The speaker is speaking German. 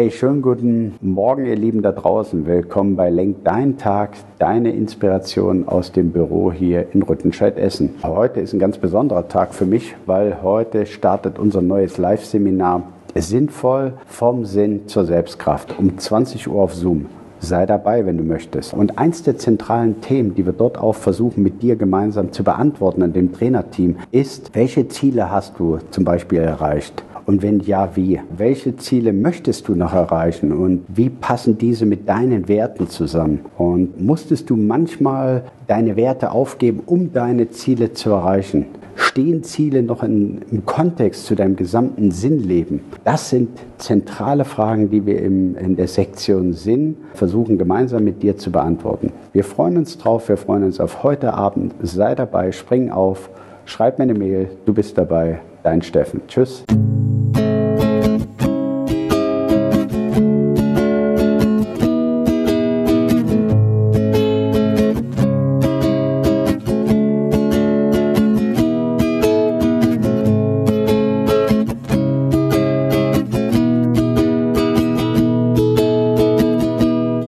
Hey, schönen guten Morgen, ihr Lieben da draußen. Willkommen bei Lenk Dein Tag, deine Inspiration aus dem Büro hier in Rüttenscheid-Essen. Heute ist ein ganz besonderer Tag für mich, weil heute startet unser neues Live-Seminar Sinnvoll vom Sinn zur Selbstkraft um 20 Uhr auf Zoom. Sei dabei, wenn du möchtest. Und eins der zentralen Themen, die wir dort auch versuchen, mit dir gemeinsam zu beantworten in dem Trainerteam, ist, welche Ziele hast du zum Beispiel erreicht? Und wenn ja, wie? Welche Ziele möchtest du noch erreichen und wie passen diese mit deinen Werten zusammen? Und musstest du manchmal deine Werte aufgeben, um deine Ziele zu erreichen? Stehen Ziele noch in, im Kontext zu deinem gesamten Sinnleben? Das sind zentrale Fragen, die wir im, in der Sektion Sinn versuchen gemeinsam mit dir zu beantworten. Wir freuen uns drauf, wir freuen uns auf heute Abend. Sei dabei, spring auf, schreib mir eine Mail, du bist dabei. Dein Steffen. Tschüss.